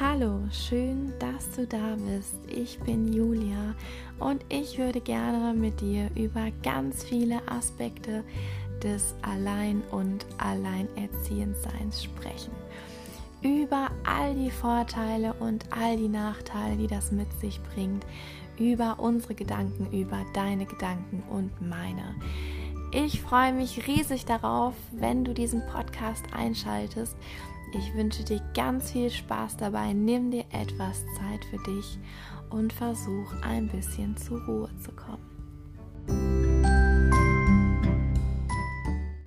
Hallo, schön, dass du da bist. Ich bin Julia und ich würde gerne mit dir über ganz viele Aspekte des Allein- und Alleinerziehendseins sprechen. Über all die Vorteile und all die Nachteile, die das mit sich bringt, über unsere Gedanken, über deine Gedanken und meine. Ich freue mich riesig darauf, wenn du diesen Podcast einschaltest ich wünsche dir ganz viel Spaß dabei. Nimm dir etwas Zeit für dich und versuch ein bisschen zur Ruhe zu kommen.